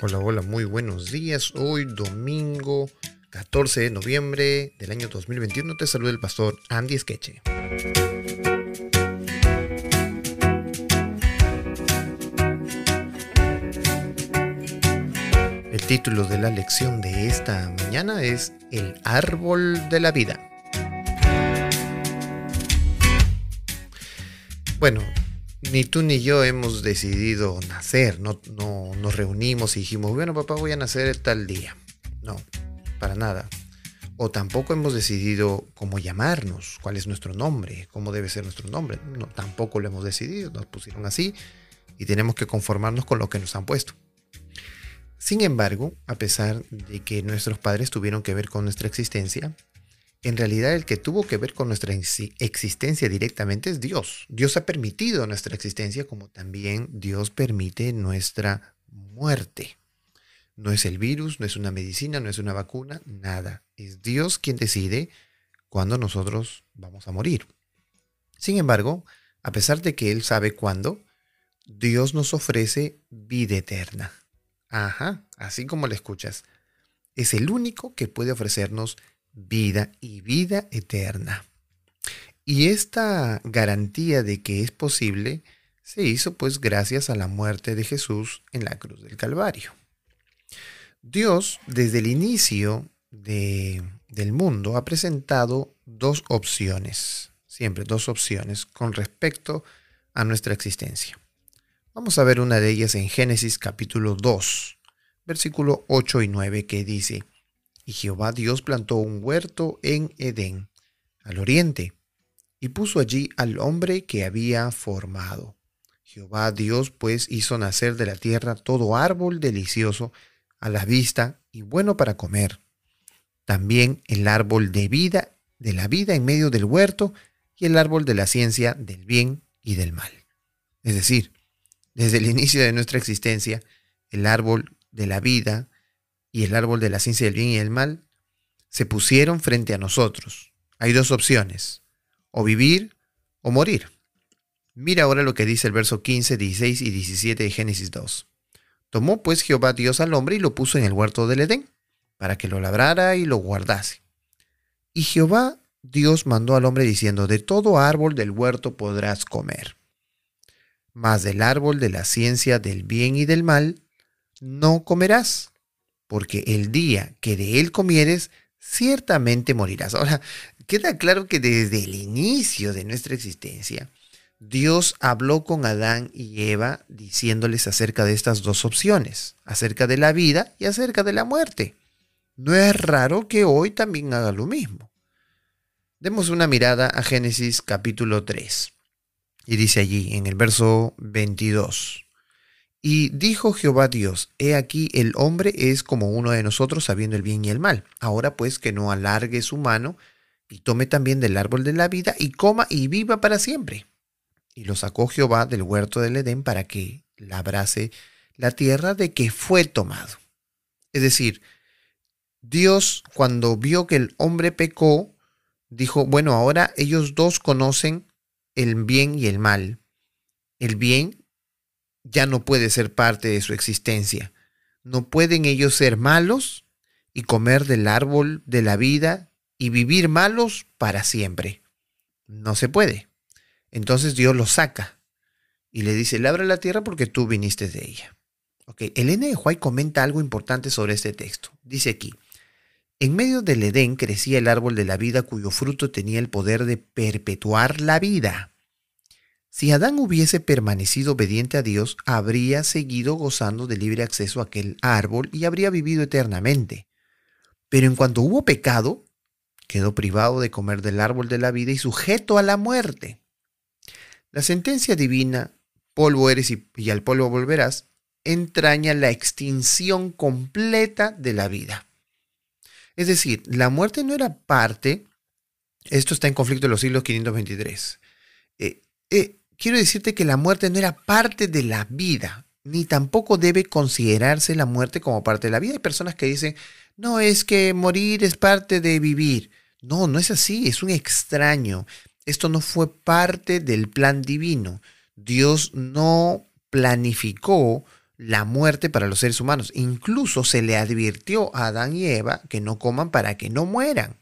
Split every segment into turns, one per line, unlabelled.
Hola, hola, muy buenos días. Hoy domingo 14 de noviembre del año 2021 te saluda el pastor Andy Skeche. El título de la lección de esta mañana es El árbol de la vida. Bueno, ni tú ni yo hemos decidido nacer, no, no nos reunimos y dijimos, bueno papá voy a nacer tal día. No, para nada. O tampoco hemos decidido cómo llamarnos, cuál es nuestro nombre, cómo debe ser nuestro nombre. No, tampoco lo hemos decidido, nos pusieron así y tenemos que conformarnos con lo que nos han puesto. Sin embargo, a pesar de que nuestros padres tuvieron que ver con nuestra existencia, en realidad el que tuvo que ver con nuestra existencia directamente es Dios. Dios ha permitido nuestra existencia como también Dios permite nuestra muerte. No es el virus, no es una medicina, no es una vacuna, nada. Es Dios quien decide cuándo nosotros vamos a morir. Sin embargo, a pesar de que Él sabe cuándo, Dios nos ofrece vida eterna. Ajá, así como le escuchas. Es el único que puede ofrecernos vida y vida eterna. Y esta garantía de que es posible se hizo pues gracias a la muerte de Jesús en la cruz del Calvario. Dios desde el inicio de, del mundo ha presentado dos opciones, siempre dos opciones con respecto a nuestra existencia. Vamos a ver una de ellas en Génesis capítulo 2, versículo 8 y 9 que dice, y Jehová Dios plantó un huerto en Edén, al oriente, y puso allí al hombre que había formado. Jehová Dios pues hizo nacer de la tierra todo árbol delicioso a la vista y bueno para comer. También el árbol de vida, de la vida en medio del huerto, y el árbol de la ciencia del bien y del mal. Es decir, desde el inicio de nuestra existencia, el árbol de la vida y el árbol de la ciencia del bien y del mal se pusieron frente a nosotros. Hay dos opciones, o vivir o morir. Mira ahora lo que dice el verso 15, 16 y 17 de Génesis 2. Tomó pues Jehová Dios al hombre y lo puso en el huerto del Edén, para que lo labrara y lo guardase. Y Jehová Dios mandó al hombre diciendo, de todo árbol del huerto podrás comer, mas del árbol de la ciencia del bien y del mal no comerás, porque el día que de él comieres, ciertamente morirás. Ahora, queda claro que desde el inicio de nuestra existencia, Dios habló con Adán y Eva diciéndoles acerca de estas dos opciones, acerca de la vida y acerca de la muerte. No es raro que hoy también haga lo mismo. Demos una mirada a Génesis capítulo 3. Y dice allí en el verso 22. Y dijo Jehová Dios, he aquí el hombre es como uno de nosotros sabiendo el bien y el mal. Ahora pues que no alargue su mano y tome también del árbol de la vida y coma y viva para siempre. Y lo sacó Jehová del huerto del Edén para que labrase la tierra de que fue tomado. Es decir, Dios cuando vio que el hombre pecó, dijo, bueno, ahora ellos dos conocen el bien y el mal. El bien ya no puede ser parte de su existencia. No pueden ellos ser malos y comer del árbol de la vida y vivir malos para siempre. No se puede. Entonces Dios los saca y le dice, labra la tierra porque tú viniste de ella. Ok, el N de Huay comenta algo importante sobre este texto. Dice aquí, en medio del Edén crecía el árbol de la vida cuyo fruto tenía el poder de perpetuar la vida. Si Adán hubiese permanecido obediente a Dios, habría seguido gozando de libre acceso a aquel árbol y habría vivido eternamente. Pero en cuanto hubo pecado, quedó privado de comer del árbol de la vida y sujeto a la muerte. La sentencia divina, polvo eres y, al polvo volverás, entraña la extinción completa de la vida. Es decir, la muerte no era parte, esto está en conflicto en los siglos 523, eh, eh, quiero decirte que la muerte no era parte de la vida, ni tampoco debe considerarse la muerte como parte de la vida. Hay personas que dicen, no, es que morir es parte de vivir. No, no es así, es un extraño. Esto no fue parte del plan divino. Dios no planificó la muerte para los seres humanos. Incluso se le advirtió a Adán y Eva que no coman para que no mueran.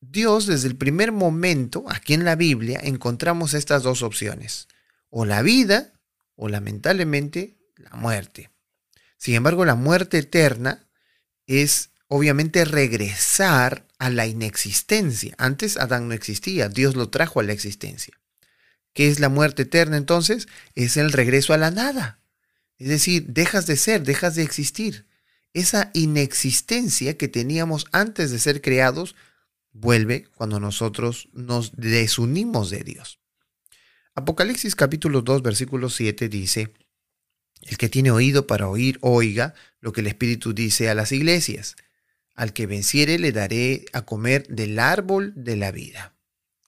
Dios desde el primer momento, aquí en la Biblia, encontramos estas dos opciones. O la vida o lamentablemente la muerte. Sin embargo, la muerte eterna es obviamente regresar a la inexistencia. Antes Adán no existía, Dios lo trajo a la existencia. ¿Qué es la muerte eterna entonces? Es el regreso a la nada. Es decir, dejas de ser, dejas de existir. Esa inexistencia que teníamos antes de ser creados vuelve cuando nosotros nos desunimos de Dios. Apocalipsis capítulo 2 versículo 7 dice, el que tiene oído para oír, oiga lo que el Espíritu dice a las iglesias. Al que venciere le daré a comer del árbol de la vida,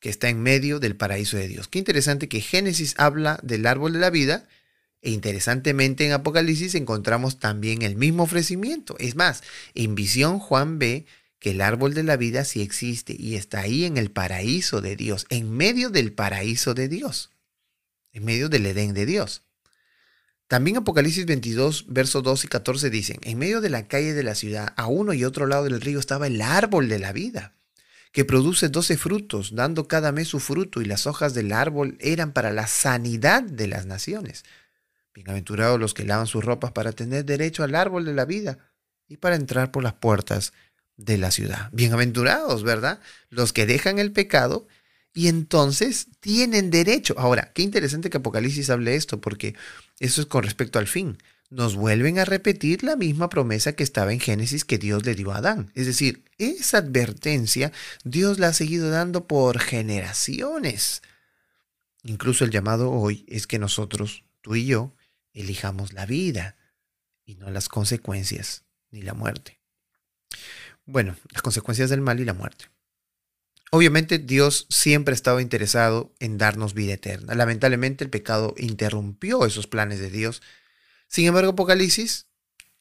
que está en medio del paraíso de Dios. Qué interesante que Génesis habla del árbol de la vida e interesantemente en Apocalipsis encontramos también el mismo ofrecimiento. Es más, en visión Juan ve que el árbol de la vida sí existe y está ahí en el paraíso de Dios, en medio del paraíso de Dios, en medio del Edén de Dios. También Apocalipsis 22, versos 2 y 14 dicen, en medio de la calle de la ciudad, a uno y otro lado del río estaba el árbol de la vida, que produce doce frutos, dando cada mes su fruto, y las hojas del árbol eran para la sanidad de las naciones. Bienaventurados los que lavan sus ropas para tener derecho al árbol de la vida y para entrar por las puertas de la ciudad. Bienaventurados, ¿verdad? Los que dejan el pecado y entonces tienen derecho. Ahora, qué interesante que Apocalipsis hable esto, porque eso es con respecto al fin. Nos vuelven a repetir la misma promesa que estaba en Génesis que Dios le dio a Adán. Es decir, esa advertencia Dios la ha seguido dando por generaciones. Incluso el llamado hoy es que nosotros, tú y yo, elijamos la vida y no las consecuencias ni la muerte. Bueno, las consecuencias del mal y la muerte. Obviamente Dios siempre ha estado interesado en darnos vida eterna. Lamentablemente el pecado interrumpió esos planes de Dios. Sin embargo, Apocalipsis,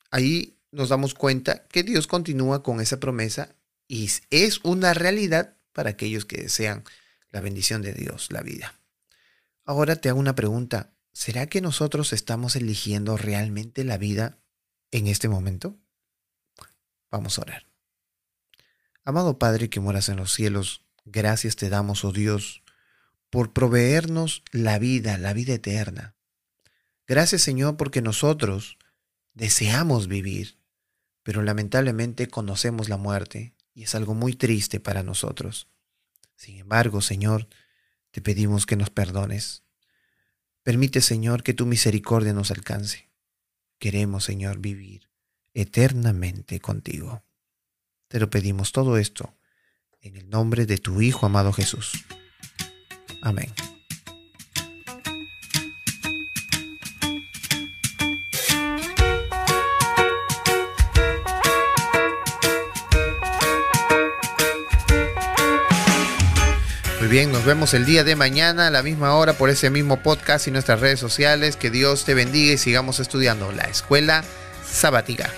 ahí nos damos cuenta que Dios continúa con esa promesa y es una realidad para aquellos que desean la bendición de Dios, la vida. Ahora te hago una pregunta. ¿será que nosotros estamos eligiendo realmente la vida en este momento? Vamos a orar. Amado Padre que moras en los cielos, gracias te damos, oh Dios, por proveernos la vida, la vida eterna. Gracias Señor porque nosotros deseamos vivir, pero lamentablemente conocemos la muerte y es algo muy triste para nosotros. Sin embargo, Señor, te pedimos que nos perdones Permite, Señor, que tu misericordia nos alcance. Queremos, Señor, vivir eternamente contigo. Te lo pedimos todo esto en el nombre de tu Hijo amado Jesús. Amén. bien, nos vemos el día de mañana a la misma hora por ese mismo podcast y nuestras redes sociales. Que Dios te bendiga y sigamos estudiando la escuela sabática.